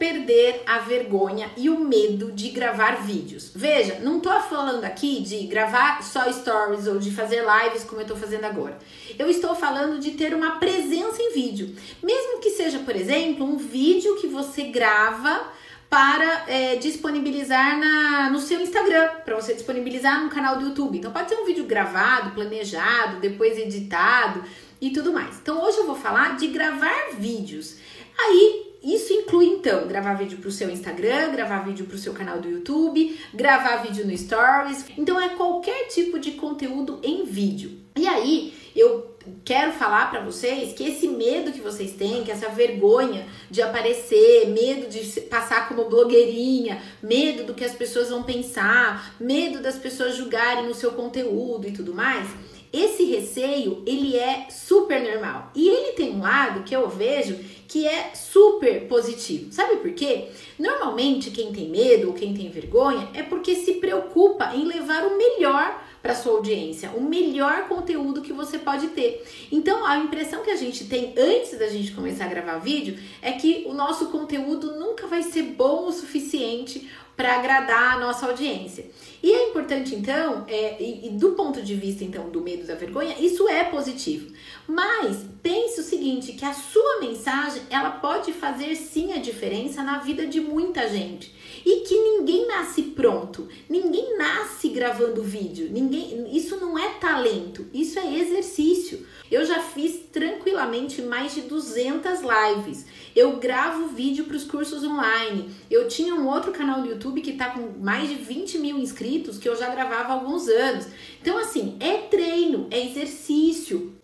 perder a vergonha e o medo de gravar vídeos? Veja, não tô falando aqui de gravar só stories ou de fazer lives como eu tô fazendo agora. Eu estou falando de ter uma presença em vídeo. Mesmo que seja, por exemplo, um vídeo que você grava para é, disponibilizar na, no seu Instagram, para você disponibilizar no canal do YouTube. Então pode ser um vídeo gravado, planejado, depois editado e tudo mais. Então hoje eu vou falar de gravar vídeos. Aí isso inclui então gravar vídeo para o seu Instagram, gravar vídeo para o seu canal do YouTube, gravar vídeo no Stories. Então é qualquer tipo de conteúdo em vídeo. E aí eu quero falar para vocês que esse medo que vocês têm, que essa vergonha de aparecer, medo de passar como blogueirinha, medo do que as pessoas vão pensar, medo das pessoas julgarem o seu conteúdo e tudo mais esse receio, ele é super normal. E ele tem um lado que eu vejo que é super positivo. Sabe por quê? Normalmente quem tem medo ou quem tem vergonha é porque se preocupa em levar o melhor para sua audiência, o melhor conteúdo que você pode ter. Então, a impressão que a gente tem antes da gente começar a gravar vídeo é que o nosso conteúdo nunca vai ser bom o suficiente para agradar a nossa audiência. E é importante, então, é, e, e, do ponto de vista, então, do medo da vergonha, isso é positivo. Mas pense o seguinte, que a sua mensagem, ela pode fazer sim a diferença na vida de muita gente. E que ninguém nasce pronto, ninguém nasce gravando vídeo, ninguém, isso não é talento, isso é exercício. Eu já fiz tranquilamente mais de 200 lives. Eu gravo vídeo para os cursos online. Eu tinha um outro canal no YouTube que está com mais de 20 mil inscritos que eu já gravava há alguns anos. Então, assim, é treino, é exercício.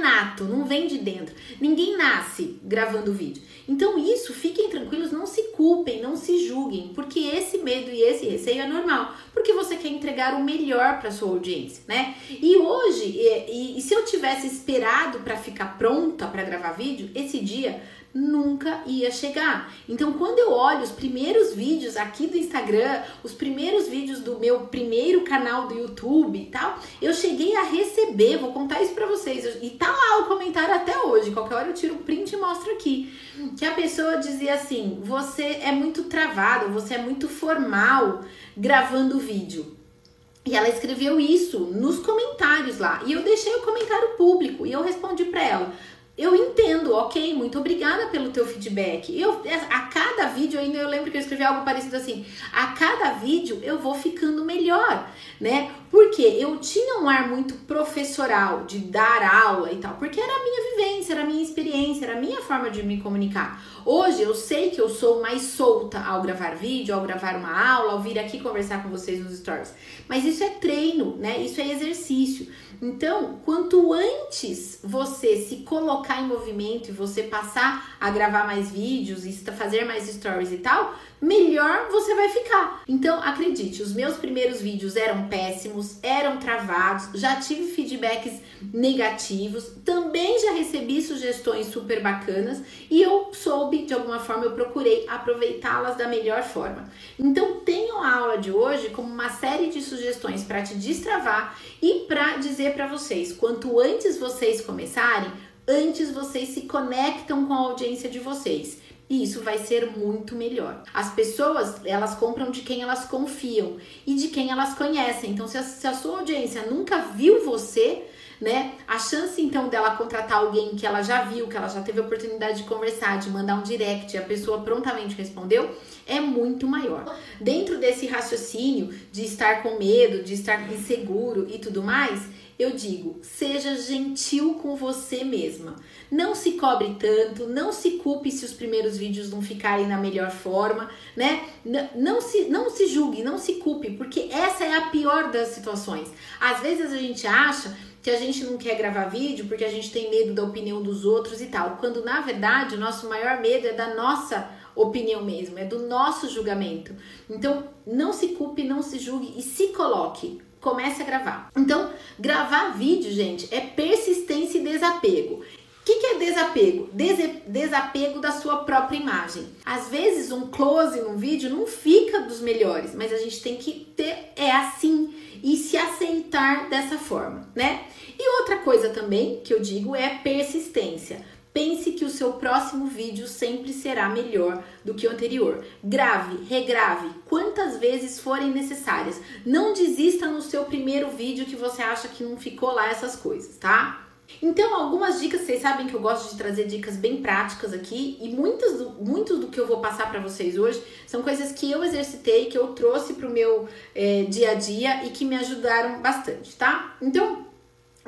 Nato, não vem de dentro. Ninguém nasce gravando vídeo. Então, isso, fiquem tranquilos, não se culpem, não se julguem, porque esse medo e esse receio é normal, porque você quer entregar o melhor para sua audiência, né? E hoje, e, e se eu tivesse esperado para ficar pronta para gravar vídeo, esse dia nunca ia chegar. Então, quando eu olho os primeiros vídeos aqui do Instagram, os primeiros vídeos do meu primeiro canal do YouTube e tal, eu cheguei a receber, vou contar isso para vocês, e tá lá o comentário até hoje, qualquer hora eu tiro um print e mostro aqui, que a pessoa dizia assim: "Você é muito travado, você é muito formal gravando vídeo". E ela escreveu isso nos comentários lá. E eu deixei o comentário público e eu respondi para ela: eu entendo, ok, muito obrigada pelo teu feedback. Eu, a cada vídeo, ainda eu lembro que eu escrevi algo parecido assim, a cada vídeo eu vou ficando melhor, né? Porque eu tinha um ar muito professoral de dar aula e tal, porque era a minha vivência, era a minha experiência, era a minha forma de me comunicar. Hoje eu sei que eu sou mais solta ao gravar vídeo, ao gravar uma aula, ao vir aqui conversar com vocês nos stories. Mas isso é treino, né? Isso é exercício. Então, quanto antes você se colocar em movimento e você passar a gravar mais vídeos e fazer mais stories e tal, melhor você vai ficar. Então, acredite, os meus primeiros vídeos eram péssimos, eram travados, já tive feedbacks negativos, também já recebi sugestões super bacanas e eu soube, de alguma forma, eu procurei aproveitá-las da melhor forma. Então, tenho a aula de hoje como uma série de sugestões para te destravar e para dizer para vocês, quanto antes vocês começarem, antes vocês se conectam com a audiência de vocês e isso vai ser muito melhor. As pessoas, elas compram de quem elas confiam e de quem elas conhecem. Então, se a, se a sua audiência nunca viu você, né? A chance então dela contratar alguém que ela já viu, que ela já teve a oportunidade de conversar, de mandar um direct e a pessoa prontamente respondeu, é muito maior. Dentro desse raciocínio de estar com medo, de estar inseguro e tudo mais, eu digo, seja gentil com você mesma. Não se cobre tanto, não se culpe se os primeiros vídeos não ficarem na melhor forma, né? Não se, não se julgue, não se culpe, porque essa é a pior das situações. Às vezes a gente acha que a gente não quer gravar vídeo porque a gente tem medo da opinião dos outros e tal, quando na verdade o nosso maior medo é da nossa opinião mesmo, é do nosso julgamento. Então, não se culpe, não se julgue e se coloque comece a gravar. Então, gravar vídeo, gente, é persistência e desapego. O que, que, é desapego? Des desapego da sua própria imagem. Às vezes, um close num vídeo não fica dos melhores, mas a gente tem que ter é assim e se aceitar dessa forma, né? E outra coisa também que eu digo é persistência. Pense que o seu próximo vídeo sempre será melhor do que o anterior. Grave, regrave, quantas vezes forem necessárias. Não desista no seu primeiro vídeo que você acha que não ficou lá essas coisas, tá? Então, algumas dicas, vocês sabem que eu gosto de trazer dicas bem práticas aqui e muitas do, do que eu vou passar para vocês hoje são coisas que eu exercitei, que eu trouxe para o meu é, dia a dia e que me ajudaram bastante, tá? Então,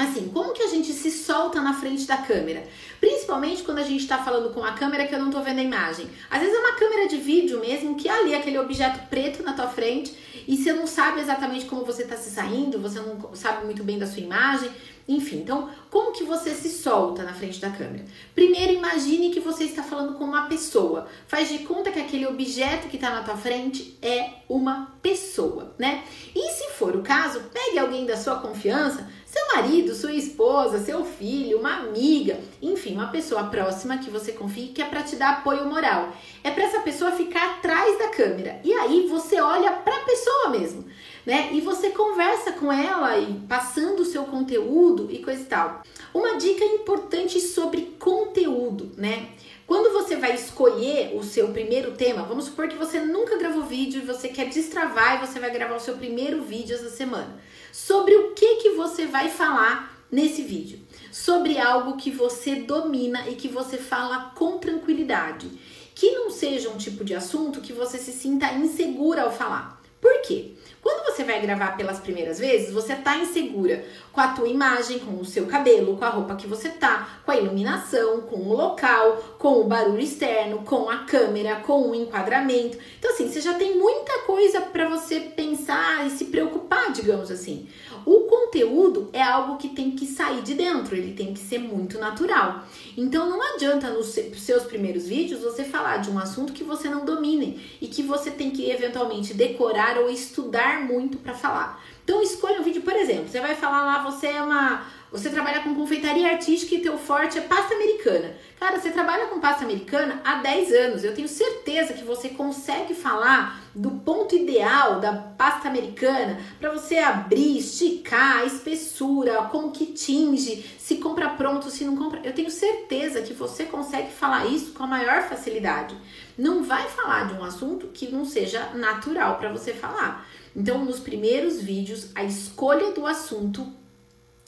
assim, como que a gente se solta na frente da câmera? Principalmente quando a gente está falando com a câmera que eu não tô vendo a imagem. Às vezes é uma câmera de vídeo mesmo, que é ali aquele objeto preto na tua frente e você não sabe exatamente como você está se saindo, você não sabe muito bem da sua imagem. Enfim, então, como que você se solta na frente da câmera? Primeiro, imagine que você está falando com uma pessoa. Faz de conta que aquele objeto que está na tua frente é uma pessoa, né? E se for o caso, pegue alguém da sua confiança, seu marido, sua esposa, seu filho, uma amiga, enfim, uma pessoa próxima que você confie que é para te dar apoio moral. É para essa pessoa ficar atrás da câmera. E aí você olha para a pessoa mesmo né? E você conversa com ela e passando o seu conteúdo e coisa e tal. Uma dica importante sobre conteúdo, né? Quando você vai escolher o seu primeiro tema, vamos supor que você nunca gravou vídeo e você quer destravar e você vai gravar o seu primeiro vídeo essa semana. Sobre o que que você vai falar nesse vídeo? Sobre algo que você domina e que você fala com tranquilidade. Que não seja um tipo de assunto que você se sinta insegura ao falar. Por quê? Quando você vai gravar pelas primeiras vezes, você tá insegura com a tua imagem, com o seu cabelo, com a roupa que você tá, com a iluminação, com o local, com o barulho externo, com a câmera, com o enquadramento. Então assim, você já tem muita coisa para você pensar e se preocupar, digamos assim. O conteúdo é algo que tem que sair de dentro, ele tem que ser muito natural. Então não adianta nos seus primeiros vídeos você falar de um assunto que você não domine e que você tem que eventualmente decorar ou estudar muito para falar. Então escolha um vídeo, por exemplo, você vai falar lá, você é uma você trabalha com confeitaria artística e teu forte é pasta americana. Cara, você trabalha com pasta americana há 10 anos. Eu tenho certeza que você consegue falar do ponto ideal da pasta americana para você abrir, esticar, a espessura, como que tinge, se compra pronto, se não compra. Eu tenho certeza que você consegue falar isso com a maior facilidade. Não vai falar de um assunto que não seja natural para você falar. Então, nos primeiros vídeos, a escolha do assunto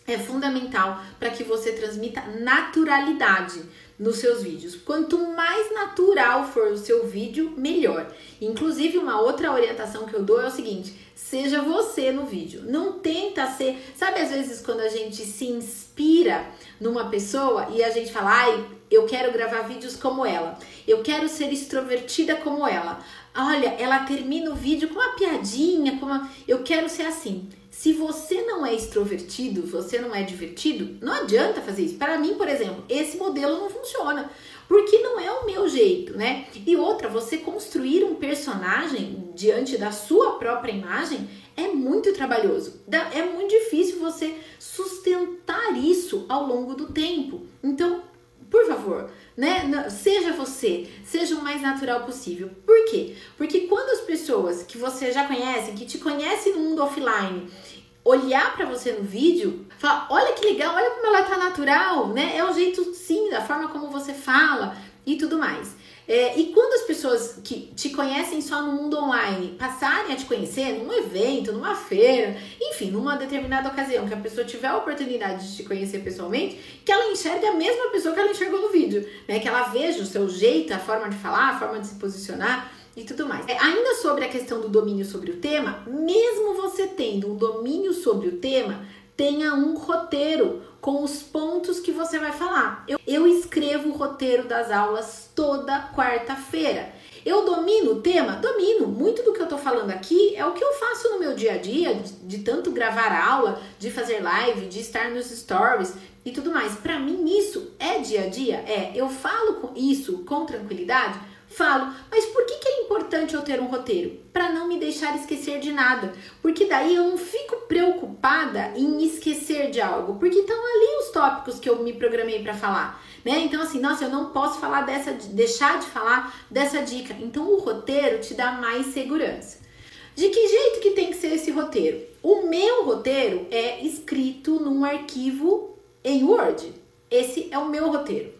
é fundamental para que você transmita naturalidade nos seus vídeos. Quanto mais natural for o seu vídeo, melhor. Inclusive, uma outra orientação que eu dou é o seguinte: seja você no vídeo. Não tenta ser. Sabe, às vezes, quando a gente se inspira numa pessoa e a gente fala, ai, eu quero gravar vídeos como ela, eu quero ser extrovertida como ela. Olha, ela termina o vídeo com uma piadinha, com uma. Eu quero ser assim. Se você não é extrovertido, você não é divertido, não adianta fazer isso. Para mim, por exemplo, esse modelo não funciona, porque não é o meu jeito, né? E outra, você construir um personagem diante da sua própria imagem é muito trabalhoso. É muito difícil você sustentar isso ao longo do tempo. Então, por favor, né? Seja você, seja o mais natural possível. Por quê? Porque quando as pessoas que você já conhece, que te conhecem no mundo offline, olhar para você no vídeo, falar, olha que legal, olha como ela tá natural, né? É o jeito sim, da forma como você fala e tudo mais. É, e quando as pessoas que te conhecem só no mundo online passarem a te conhecer num evento, numa feira, enfim, numa determinada ocasião, que a pessoa tiver a oportunidade de te conhecer pessoalmente, que ela enxergue a mesma pessoa que ela enxergou no vídeo, né? Que ela veja o seu jeito, a forma de falar, a forma de se posicionar e tudo mais. É, ainda sobre a questão do domínio sobre o tema, mesmo você tendo um domínio sobre o tema, tenha um roteiro com os pontos que você vai falar. Eu, eu escrevo o roteiro das aulas toda quarta-feira. Eu domino o tema? Domino. Muito do que eu tô falando aqui é o que eu faço no meu dia a dia, de, de tanto gravar aula, de fazer live, de estar nos stories e tudo mais. Para mim, isso é dia a dia? É. Eu falo com isso com tranquilidade? Falo, mas por que, que é importante eu ter um roteiro? Para não me deixar esquecer de nada. Porque daí eu não fico preocupada em esquecer de algo. Porque estão ali os tópicos que eu me programei para falar. Né? Então, assim, nossa, eu não posso falar dessa, deixar de falar dessa dica. Então, o roteiro te dá mais segurança. De que jeito que tem que ser esse roteiro? O meu roteiro é escrito num arquivo em Word. Esse é o meu roteiro.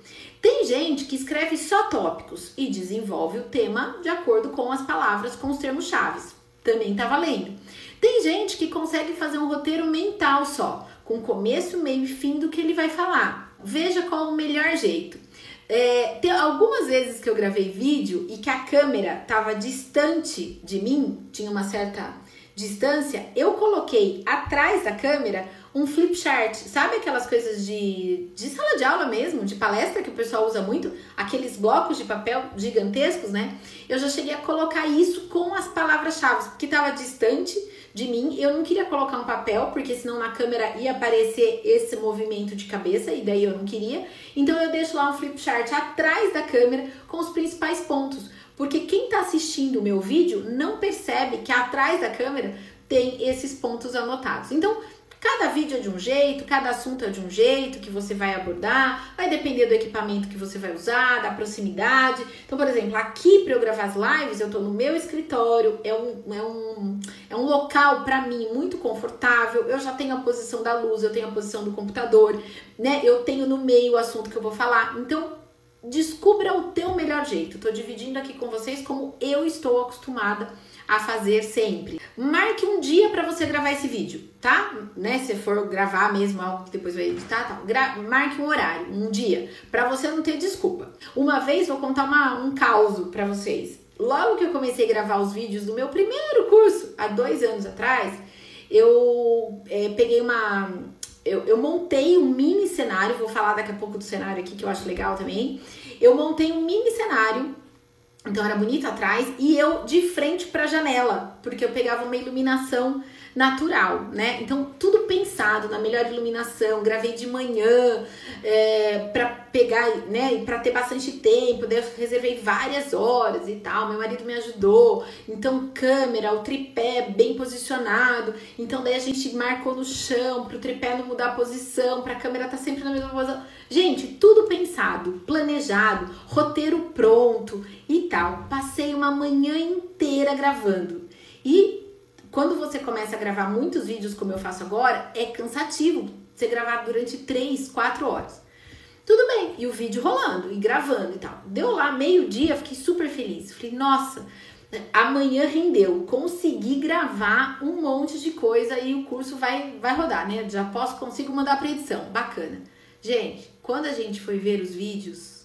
Tem gente que escreve só tópicos e desenvolve o tema de acordo com as palavras, com os termos chaves. Também tá valendo. Tem gente que consegue fazer um roteiro mental só, com começo, meio e fim do que ele vai falar. Veja qual o melhor jeito. É, tem algumas vezes que eu gravei vídeo e que a câmera estava distante de mim, tinha uma certa distância, eu coloquei atrás da câmera um flip chart. Sabe aquelas coisas de, de sala de aula mesmo, de palestra que o pessoal usa muito? Aqueles blocos de papel gigantescos, né? Eu já cheguei a colocar isso com as palavras-chave, porque estava distante de mim. Eu não queria colocar um papel, porque senão na câmera ia aparecer esse movimento de cabeça, e daí eu não queria. Então eu deixo lá um flip chart atrás da câmera com os principais pontos. Porque quem está assistindo o meu vídeo não percebe que atrás da câmera tem esses pontos anotados. Então, Cada vídeo é de um jeito, cada assunto é de um jeito que você vai abordar, vai depender do equipamento que você vai usar, da proximidade. Então, por exemplo, aqui para eu gravar as lives, eu tô no meu escritório, é um, é um, é um local para mim muito confortável. Eu já tenho a posição da luz, eu tenho a posição do computador, né? Eu tenho no meio o assunto que eu vou falar. Então, descubra o teu melhor jeito. Tô dividindo aqui com vocês como eu estou acostumada a fazer sempre. Marque um dia para você gravar esse vídeo, tá? Né? Se for gravar mesmo algo que depois vai editar, tá? Gra marque um horário, um dia, para você não ter desculpa. Uma vez vou contar uma, um caos para vocês. Logo que eu comecei a gravar os vídeos do meu primeiro curso, há dois anos atrás, eu é, peguei uma. Eu, eu montei um mini cenário, vou falar daqui a pouco do cenário aqui que eu acho legal também. Eu montei um mini cenário então era bonito atrás e eu de frente para a janela, porque eu pegava uma iluminação natural, né? Então tudo pensado na melhor iluminação, gravei de manhã é, para pegar, né? Para ter bastante tempo, daí eu reservei várias horas e tal. Meu marido me ajudou, então câmera, o tripé bem posicionado. Então daí a gente marcou no chão para o tripé não mudar a posição, para a câmera tá sempre na mesma posição. Gente, tudo pensado, planejado, roteiro pronto e tal. Passei uma manhã inteira gravando. E quando você começa a gravar muitos vídeos, como eu faço agora, é cansativo você gravar durante 3, 4 horas. Tudo bem, e o vídeo rolando e gravando e tal. Deu lá meio-dia, fiquei super feliz. Falei, nossa, amanhã rendeu, consegui gravar um monte de coisa e o curso vai, vai rodar, né? Já posso, consigo mandar pra edição, bacana. Gente, quando a gente foi ver os vídeos,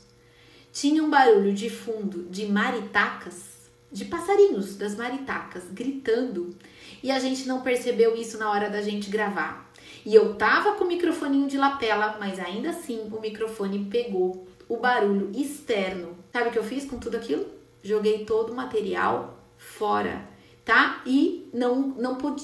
tinha um barulho de fundo de maritacas, de passarinhos das maritacas gritando, e a gente não percebeu isso na hora da gente gravar. E eu tava com o microfoninho de lapela, mas ainda assim o microfone pegou o barulho externo. Sabe o que eu fiz com tudo aquilo? Joguei todo o material fora tá? E não não pude,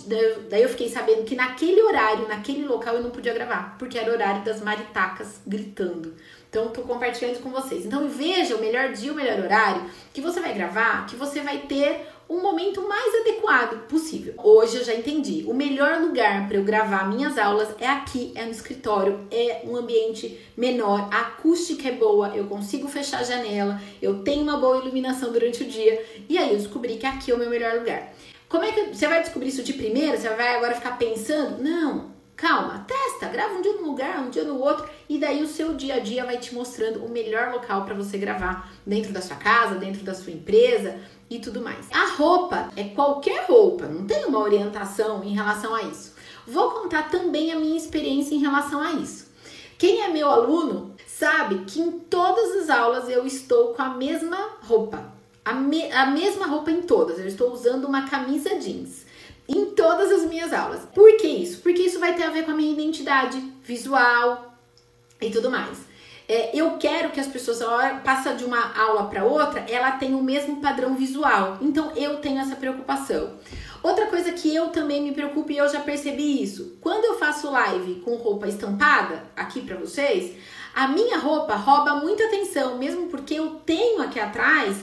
daí eu fiquei sabendo que naquele horário, naquele local eu não podia gravar, porque era o horário das maritacas gritando. Então tô compartilhando com vocês. Então veja o melhor dia, o melhor horário que você vai gravar, que você vai ter um momento mais adequado possível. Hoje eu já entendi. O melhor lugar para eu gravar minhas aulas é aqui, é no escritório, é um ambiente menor, a acústica é boa, eu consigo fechar a janela, eu tenho uma boa iluminação durante o dia. E aí eu descobri que aqui é o meu melhor lugar. Como é que você vai descobrir isso de primeira? Você vai agora ficar pensando? Não, calma, testa, grava um dia num lugar, um dia no outro, e daí o seu dia a dia vai te mostrando o melhor local para você gravar dentro da sua casa, dentro da sua empresa e tudo mais. A roupa é qualquer roupa, não tem uma orientação em relação a isso. Vou contar também a minha experiência em relação a isso. Quem é meu aluno sabe que em todas as aulas eu estou com a mesma roupa, a, me a mesma roupa em todas. Eu estou usando uma camisa jeans em todas as minhas aulas. Por que isso? Porque isso vai ter a ver com a minha identidade visual e tudo mais. É, eu quero que as pessoas, passa de uma aula para outra, ela tenha o mesmo padrão visual. Então eu tenho essa preocupação. Outra coisa que eu também me preocupo e eu já percebi isso, quando eu faço live com roupa estampada aqui para vocês, a minha roupa rouba muita atenção, mesmo porque eu tenho aqui atrás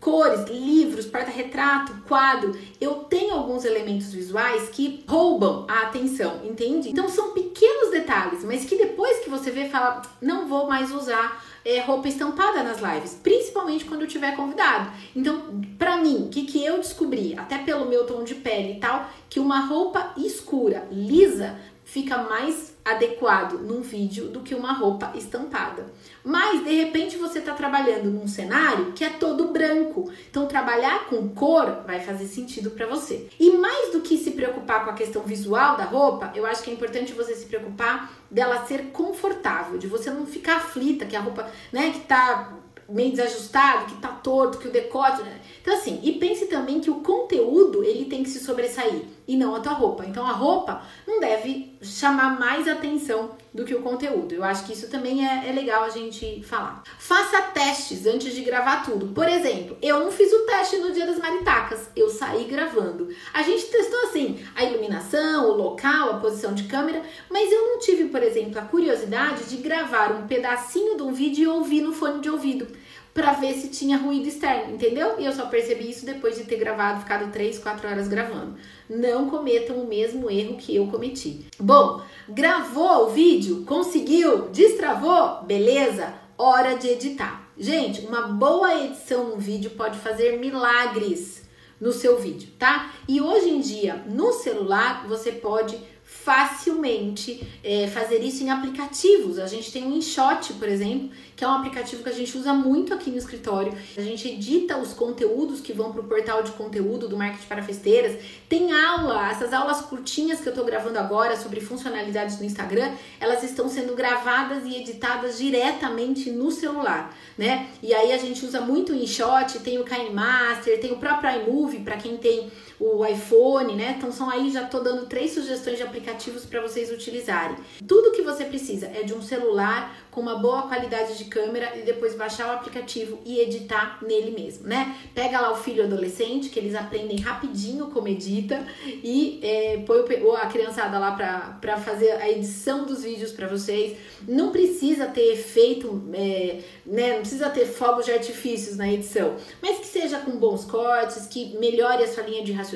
cores, livros, porta-retrato, quadro, eu tenho alguns elementos visuais que roubam a atenção, entende? Então são pequenos detalhes, mas que depois que você vê, fala, não vou mais usar é, roupa estampada nas lives, principalmente quando eu tiver convidado. Então, para mim, o que, que eu descobri, até pelo meu tom de pele e tal, que uma roupa escura, lisa, fica mais adequado num vídeo do que uma roupa estampada. Mas de repente você está trabalhando num cenário que é todo branco. Então trabalhar com cor vai fazer sentido para você. E mais do que se preocupar com a questão visual da roupa, eu acho que é importante você se preocupar dela ser confortável, de você não ficar aflita que a roupa, né, que tá meio desajustado, que tá torto, que o decote. Né? Então, assim, e pense também que o conteúdo ele tem que se sobressair e não a tua roupa. Então, a roupa não deve chamar mais atenção do que o conteúdo. Eu acho que isso também é, é legal a gente falar. Faça testes antes de gravar tudo. Por exemplo, eu não fiz o teste no dia das maritacas, eu saí gravando. A gente testou assim a iluminação, o local, a posição de câmera, mas eu não tive, por exemplo, a curiosidade de gravar um pedacinho de um vídeo e ouvir no fone de ouvido para ver se tinha ruído externo, entendeu? E eu só percebi isso depois de ter gravado, ficado 3, 4 horas gravando. Não cometam o mesmo erro que eu cometi. Bom, gravou o vídeo, conseguiu, destravou, beleza? Hora de editar. Gente, uma boa edição no vídeo pode fazer milagres no seu vídeo, tá? E hoje em dia, no celular, você pode facilmente é, fazer isso em aplicativos. A gente tem o InShot, por exemplo, que é um aplicativo que a gente usa muito aqui no escritório. A gente edita os conteúdos que vão para o portal de conteúdo do Marketing para Festeiras. Tem aula, essas aulas curtinhas que eu estou gravando agora sobre funcionalidades no Instagram, elas estão sendo gravadas e editadas diretamente no celular, né? E aí a gente usa muito o InShot, tem o KineMaster, tem o próprio iMovie para quem tem o iPhone, né? Então são aí já tô dando três sugestões de aplicativos para vocês utilizarem. Tudo que você precisa é de um celular com uma boa qualidade de câmera e depois baixar o aplicativo e editar nele mesmo, né? Pega lá o filho adolescente, que eles aprendem rapidinho como edita e é, põe a criançada lá para fazer a edição dos vídeos para vocês. Não precisa ter efeito, é, né? Não precisa ter fogos de artifícios na edição, mas que seja com bons cortes, que melhore a sua linha de raciocínio.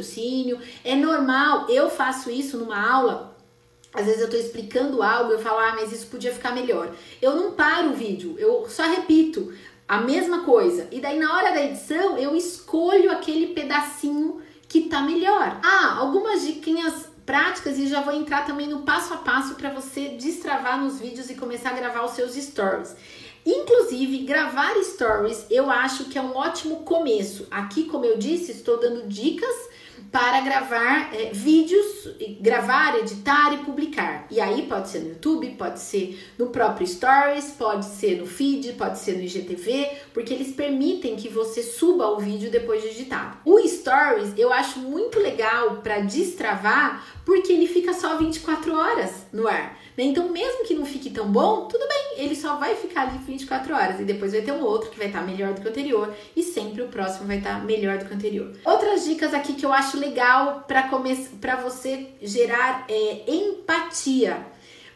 É normal, eu faço isso numa aula às vezes eu estou explicando algo, eu falo, ah, mas isso podia ficar melhor. Eu não paro o vídeo, eu só repito a mesma coisa. E daí na hora da edição eu escolho aquele pedacinho que tá melhor. Ah, algumas diquinhas práticas e já vou entrar também no passo a passo para você destravar nos vídeos e começar a gravar os seus stories. Inclusive, gravar stories eu acho que é um ótimo começo. Aqui, como eu disse, estou dando dicas para gravar é, vídeos, gravar, editar e publicar. E aí pode ser no YouTube, pode ser no próprio Stories, pode ser no feed, pode ser no IGTV, porque eles permitem que você suba o vídeo depois de editado. O Stories eu acho muito legal para destravar, porque ele fica só 24 horas no ar. Né? Então, mesmo que não fique tão bom, tudo bem, ele só vai ficar ali 24 horas e depois vai ter um outro que vai estar melhor do que o anterior e sempre o próximo vai estar melhor do que o anterior. Outras dicas aqui que eu acho legal para você gerar é, empatia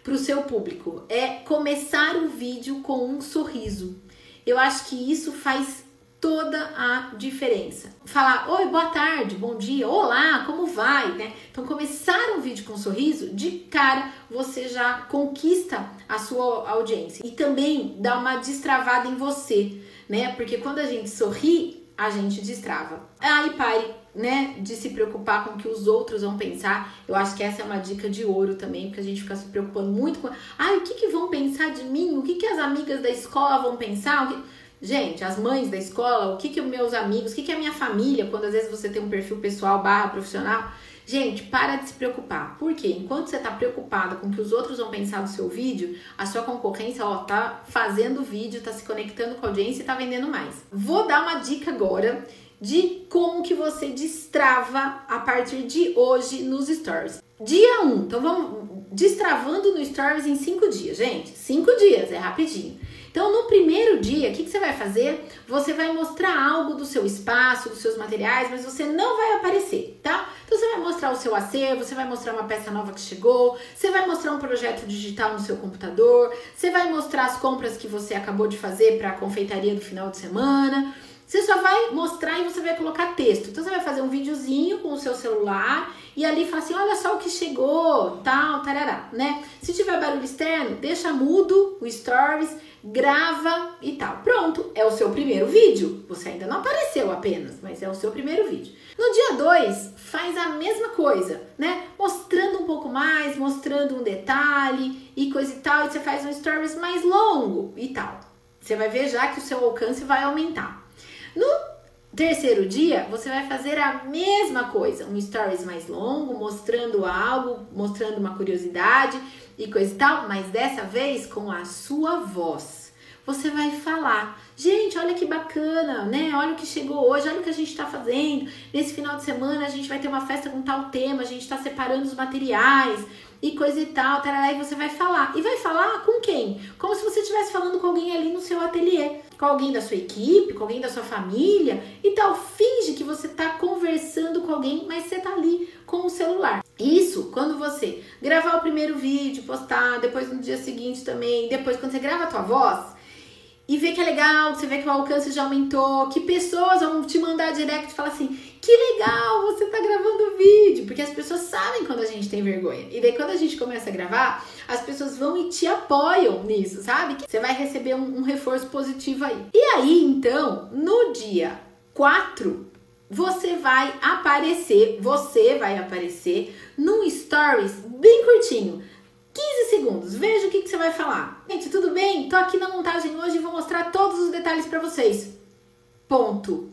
para o seu público é começar o vídeo com um sorriso. Eu acho que isso faz toda a diferença. Falar oi, boa tarde, bom dia, olá, como vai, né? Então começar um vídeo com um sorriso, de cara você já conquista a sua audiência e também dá uma destravada em você, né? Porque quando a gente sorri, a gente destrava. Aí pare, né, de se preocupar com o que os outros vão pensar. Eu acho que essa é uma dica de ouro também, porque a gente fica se preocupando muito com, ai, o que que vão pensar de mim? O que que as amigas da escola vão pensar? O que Gente, as mães da escola, o que que meus amigos, o que que a minha família, quando às vezes você tem um perfil pessoal barra profissional, gente, para de se preocupar. Porque enquanto você tá preocupada com o que os outros vão pensar do seu vídeo, a sua concorrência, ó, tá fazendo vídeo, tá se conectando com a audiência e tá vendendo mais. Vou dar uma dica agora de como que você destrava a partir de hoje nos stories. Dia 1, um, então vamos destravando no stories em 5 dias, gente. 5 dias, é rapidinho. Então, no primeiro dia, o que, que, você vai fazer? Você vai mostrar algo do seu espaço, dos seus materiais, mas você não vai aparecer, tá? Então, você vai mostrar o seu acervo, você vai mostrar uma peça nova que chegou, você vai mostrar um projeto digital no seu computador, você vai mostrar as compras que você acabou de fazer para a confeitaria do final de semana. Você só vai mostrar e você vai colocar texto. Então você vai fazer um videozinho com o seu celular e ali fala assim: olha só o que chegou, tal, tarará, né? Se tiver barulho externo, deixa mudo o stories, grava e tal. Pronto, é o seu primeiro vídeo. Você ainda não apareceu apenas, mas é o seu primeiro vídeo. No dia 2, faz a mesma coisa, né? Mostrando um pouco mais, mostrando um detalhe e coisa e tal. E você faz um stories mais longo e tal. Você vai ver já que o seu alcance vai aumentar. No terceiro dia, você vai fazer a mesma coisa, um stories mais longo, mostrando algo, mostrando uma curiosidade e coisa e tal, mas dessa vez com a sua voz. Você vai falar, gente, olha que bacana, né? Olha o que chegou hoje, olha o que a gente está fazendo. Nesse final de semana a gente vai ter uma festa com tal tema, a gente está separando os materiais e coisa e tal, tarará, e você vai falar. E vai falar com quem? Como se você estivesse falando com alguém ali no seu ateliê, com alguém da sua equipe, com alguém da sua família e tal. Finge que você está conversando com alguém, mas você tá ali com o celular. Isso quando você gravar o primeiro vídeo, postar, depois no dia seguinte também, depois quando você grava a tua voz, e vê que é legal, você vê que o alcance já aumentou, que pessoas vão te mandar direct e falar assim: que legal, você tá gravando vídeo, porque as pessoas sabem quando a gente tem vergonha. E daí quando a gente começa a gravar, as pessoas vão e te apoiam nisso, sabe? Que você vai receber um, um reforço positivo aí. E aí, então, no dia 4, você vai aparecer, você vai aparecer num stories bem curtinho 15 segundos, veja o que, que você vai falar. Gente, tudo bem? Tô aqui na montagem hoje e vou mostrar todos os detalhes para vocês. Ponto.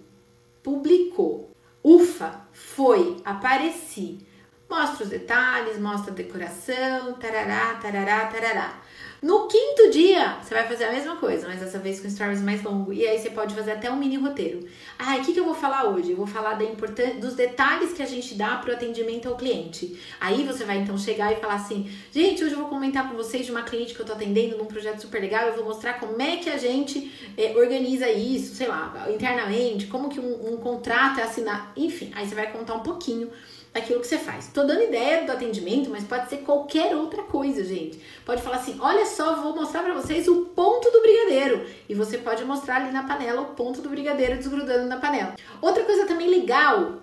Publicou. Ufa, foi, apareci. Mostra os detalhes, mostra a decoração, tarará, tarará, tarará. No quinto dia, você vai fazer a mesma coisa, mas dessa vez com stories mais longo. E aí você pode fazer até um mini roteiro. Ah, o que, que eu vou falar hoje? Eu vou falar da importância dos detalhes que a gente dá para o atendimento ao cliente. Aí você vai então chegar e falar assim: gente, hoje eu vou comentar com vocês de uma cliente que eu tô atendendo num projeto super legal. Eu vou mostrar como é que a gente é, organiza isso, sei lá, internamente, como que um, um contrato é assinado. Enfim, aí você vai contar um pouquinho daquilo que você faz. Tô dando ideia do atendimento, mas pode ser qualquer outra coisa, gente. Pode falar assim: olha só, vou mostrar para vocês o ponto do brigadeiro. E você pode mostrar ali na panela o ponto do brigadeiro desgrudando na panela. Outra coisa também legal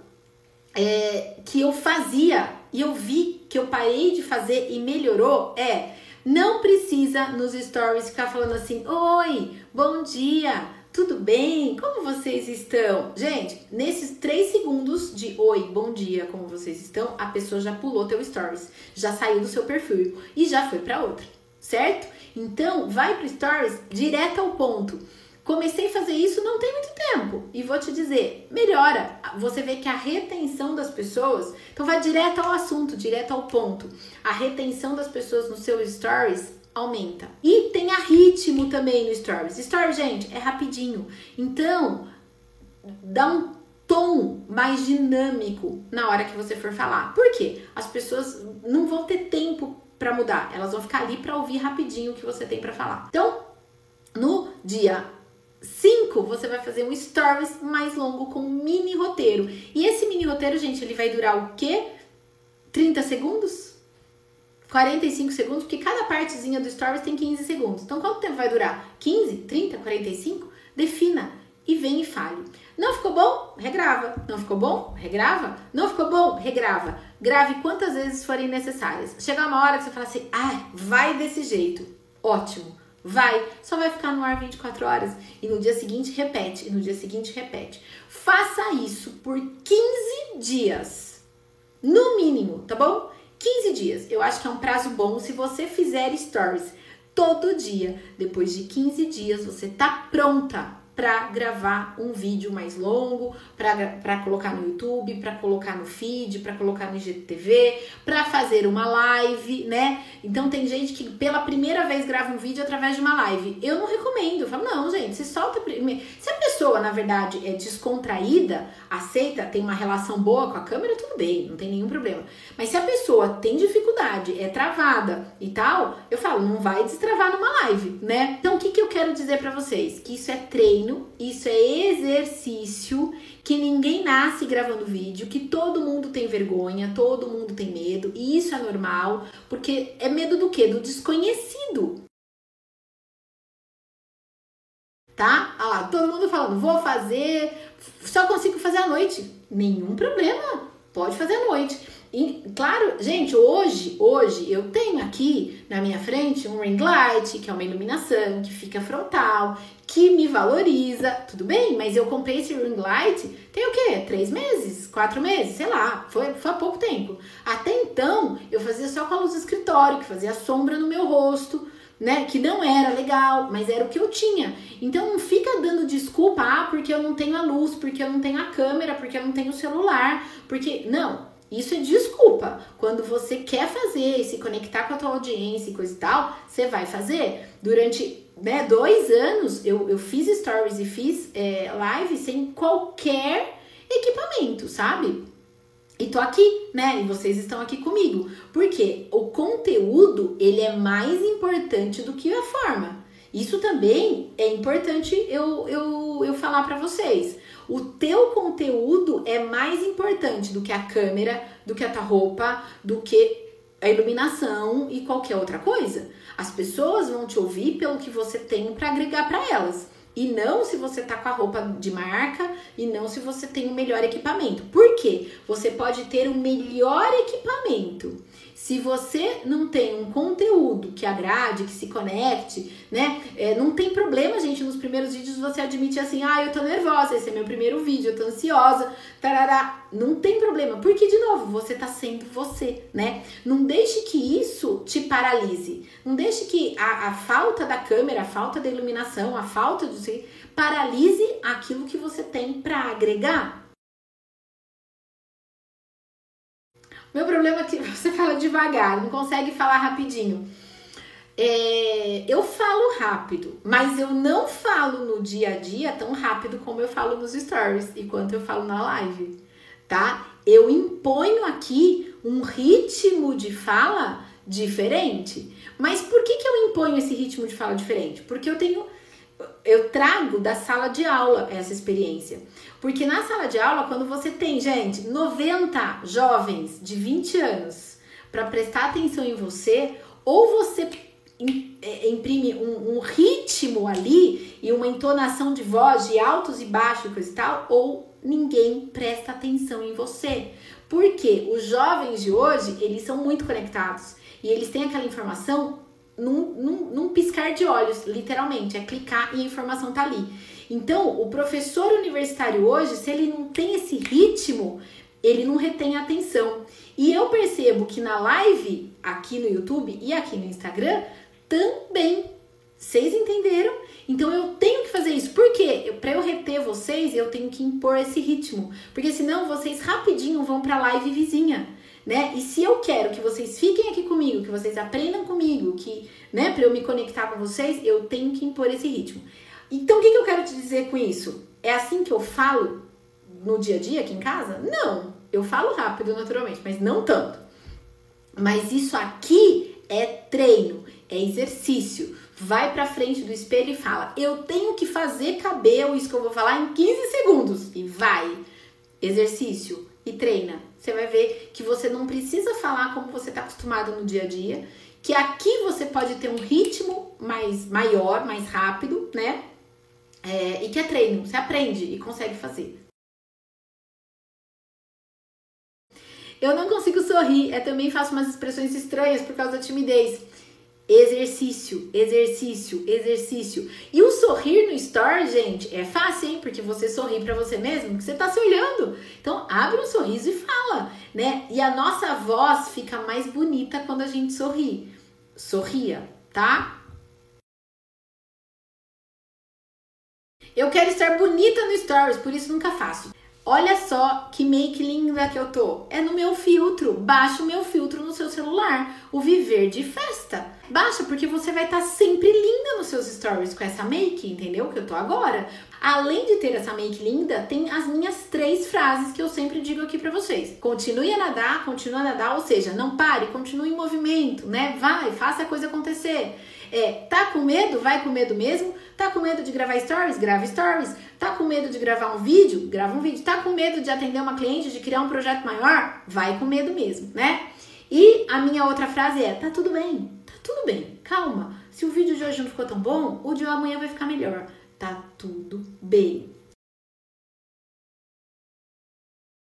é, que eu fazia e eu vi que eu parei de fazer e melhorou é. Não precisa nos stories ficar falando assim: Oi, bom dia, tudo bem? Como vocês estão? Gente, nesses três segundos de oi, bom dia, como vocês estão, a pessoa já pulou teu stories, já saiu do seu perfil e já foi para outra, certo? Então, vai pro stories direto ao ponto. Comecei a fazer isso não tem muito tempo e vou te dizer, melhora. Você vê que a retenção das pessoas, então vai direto ao assunto, direto ao ponto. A retenção das pessoas no seu stories aumenta. E tem a ritmo também no Stories. Stories, gente, é rapidinho. Então, dá um tom mais dinâmico na hora que você for falar. Por quê? As pessoas não vão ter tempo para mudar. Elas vão ficar ali para ouvir rapidinho o que você tem para falar. Então, no dia 5, você vai fazer um stories mais longo com um mini roteiro. E esse mini roteiro, gente, ele vai durar o quê? 30 segundos? 45 segundos, porque cada partezinha do Stories tem 15 segundos. Então, quanto tempo vai durar? 15, 30, 45? Defina e vem e fale. Não ficou bom? Regrava. Não ficou bom? Regrava. Não ficou bom? Regrava. Grave quantas vezes forem necessárias. Chegar uma hora que você fala assim, ah, vai desse jeito. Ótimo. Vai, só vai ficar no ar 24 horas e no dia seguinte repete, e no dia seguinte repete. Faça isso por 15 dias, no mínimo, tá bom? 15 dias. Eu acho que é um prazo bom se você fizer stories todo dia. Depois de 15 dias, você tá pronta para gravar um vídeo mais longo, para colocar no YouTube, para colocar no feed, para colocar no IGTV, para fazer uma live, né? Então tem gente que pela primeira vez grava um vídeo através de uma live. Eu não recomendo. Eu falo, não, gente, se solta primeiro. Se a pessoa, na verdade, é descontraída, aceita, tem uma relação boa com a câmera, tudo bem, não tem nenhum problema. Mas se a pessoa tem dificuldade, é travada e tal, eu falo, não vai destravar numa live, né? Então o que, que eu quero dizer para vocês? Que isso é treino treino, isso é exercício, que ninguém nasce gravando vídeo, que todo mundo tem vergonha, todo mundo tem medo, e isso é normal, porque é medo do quê? Do desconhecido. Tá? Olha lá, todo mundo falando, vou fazer, só consigo fazer à noite. Nenhum problema, pode fazer à noite. E, claro, gente, hoje, hoje eu tenho aqui na minha frente um ring light, que é uma iluminação que fica frontal, que me valoriza, tudo bem, mas eu comprei esse ring light tem o quê? Três meses? Quatro meses? Sei lá, foi, foi há pouco tempo. Até então, eu fazia só com a luz do escritório, que fazia sombra no meu rosto, né? Que não era legal, mas era o que eu tinha. Então não fica dando desculpa, ah, porque eu não tenho a luz, porque eu não tenho a câmera, porque eu não tenho o celular, porque. Não, isso é desculpa. Quando você quer fazer, se conectar com a tua audiência e coisa e tal, você vai fazer. Durante né, dois anos eu, eu fiz stories e fiz é, live sem qualquer equipamento, sabe? E tô aqui, né? E vocês estão aqui comigo. Porque o conteúdo, ele é mais importante do que a forma. Isso também é importante eu, eu, eu falar para vocês. O teu conteúdo é mais importante do que a câmera, do que a tua roupa, do que a iluminação e qualquer outra coisa. As pessoas vão te ouvir pelo que você tem para agregar para elas. E não se você tá com a roupa de marca e não se você tem o melhor equipamento. Por quê? Você pode ter o melhor equipamento se você não tem um conteúdo que agrade, que se conecte, né? É, não tem problema, gente, nos primeiros vídeos você admite assim, ah, eu tô nervosa, esse é meu primeiro vídeo, eu tô ansiosa, tarará. Não tem problema, porque, de novo, você tá sendo você, né? Não deixe que isso te paralise. Não deixe que a, a falta da câmera, a falta da iluminação, a falta de... paralise aquilo que você tem para agregar Meu problema é que você fala devagar, não consegue falar rapidinho. É, eu falo rápido, mas eu não falo no dia a dia tão rápido como eu falo nos stories e quanto eu falo na live, tá? Eu imponho aqui um ritmo de fala diferente. Mas por que, que eu imponho esse ritmo de fala diferente? Porque eu tenho eu trago da sala de aula essa experiência. Porque na sala de aula, quando você tem, gente, 90 jovens de 20 anos para prestar atenção em você, ou você imprime um, um, ritmo ali e uma entonação de voz de altos e baixos e tal, ou ninguém presta atenção em você. Porque os jovens de hoje, eles são muito conectados e eles têm aquela informação num, num, num, piscar de olhos, literalmente. É clicar e a informação tá ali. Então, o professor universitário hoje, se ele não tem esse ritmo, ele não retém atenção. E eu percebo que na live, aqui no YouTube e aqui no Instagram, também. Vocês entenderam? Então eu tenho que fazer isso. Por quê? Para eu reter vocês, eu tenho que impor esse ritmo. Porque senão vocês rapidinho vão para live vizinha né? E se eu quero que vocês fiquem aqui comigo, que vocês aprendam comigo, que, né, para eu me conectar com vocês, eu tenho que impor esse ritmo. Então, o que, que eu quero te dizer com isso? É assim que eu falo no dia a dia aqui em casa? Não. Eu falo rápido, naturalmente, mas não tanto. Mas isso aqui é treino, é exercício. Vai pra frente do espelho e fala: Eu tenho que fazer cabelo, isso que eu vou falar em 15 segundos. E vai. Exercício e treina você vai ver que você não precisa falar como você está acostumado no dia a dia, que aqui você pode ter um ritmo mais maior, mais rápido, né? É, e que é treino, você aprende e consegue fazer. Eu não consigo sorrir, eu também faço umas expressões estranhas por causa da timidez. Exercício, exercício, exercício. E o sorrir no store, gente, é fácil, hein? Porque você sorri para você mesmo, que você tá se olhando. Então, abre um sorriso e fala, né? E a nossa voz fica mais bonita quando a gente sorri. Sorria, tá? Eu quero estar bonita no stories, por isso nunca faço. Olha só que make linda que eu tô. É no meu filtro. Baixa o meu filtro no seu celular. O Viver de Festa. Baixa porque você vai estar tá sempre linda nos seus stories com essa make, entendeu? Que eu tô agora. Além de ter essa make linda, tem as minhas três frases que eu sempre digo aqui para vocês. Continue a nadar, continue a nadar, ou seja, não pare, continue em movimento, né? Vai, faça a coisa acontecer. É, tá com medo? Vai com medo mesmo. Tá com medo de gravar stories? Grava stories. Tá com medo de gravar um vídeo? Grava um vídeo. Tá com medo de atender uma cliente, de criar um projeto maior? Vai com medo mesmo, né? E a minha outra frase é: tá tudo bem, tudo bem, calma. Se o vídeo de hoje não ficou tão bom, o de amanhã vai ficar melhor. tá tudo bem.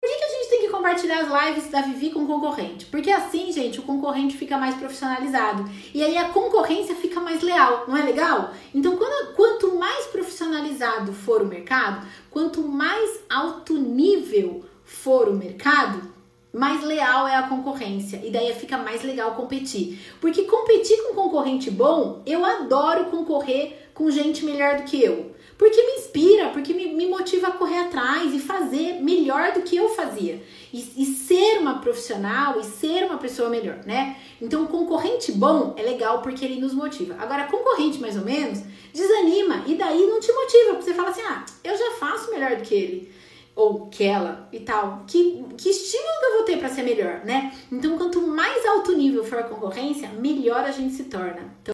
Por que, a gente tem que compartilhar as lives da Vivi com o concorrente? Porque assim, gente, o concorrente fica mais profissionalizado. E aí a concorrência fica mais leal, não é legal? Então, quando, quanto mais profissionalizado for o mercado, quanto mais alto nível for o mercado, mais leal é a concorrência e daí fica mais legal competir. Porque competir com concorrente bom, eu adoro concorrer com gente melhor do que eu. Porque me inspira, porque me, me motiva a correr atrás e fazer melhor do que eu fazia. E, e ser uma profissional e ser uma pessoa melhor, né? Então, concorrente bom é legal porque ele nos motiva. Agora, concorrente mais ou menos desanima e daí não te motiva, porque você fala assim: ah, eu já faço melhor do que ele ou que ela e tal. Que, que estímulo que eu vou ter para ser melhor, né? Então, quanto mais alto nível for a concorrência, melhor a gente se torna. Então,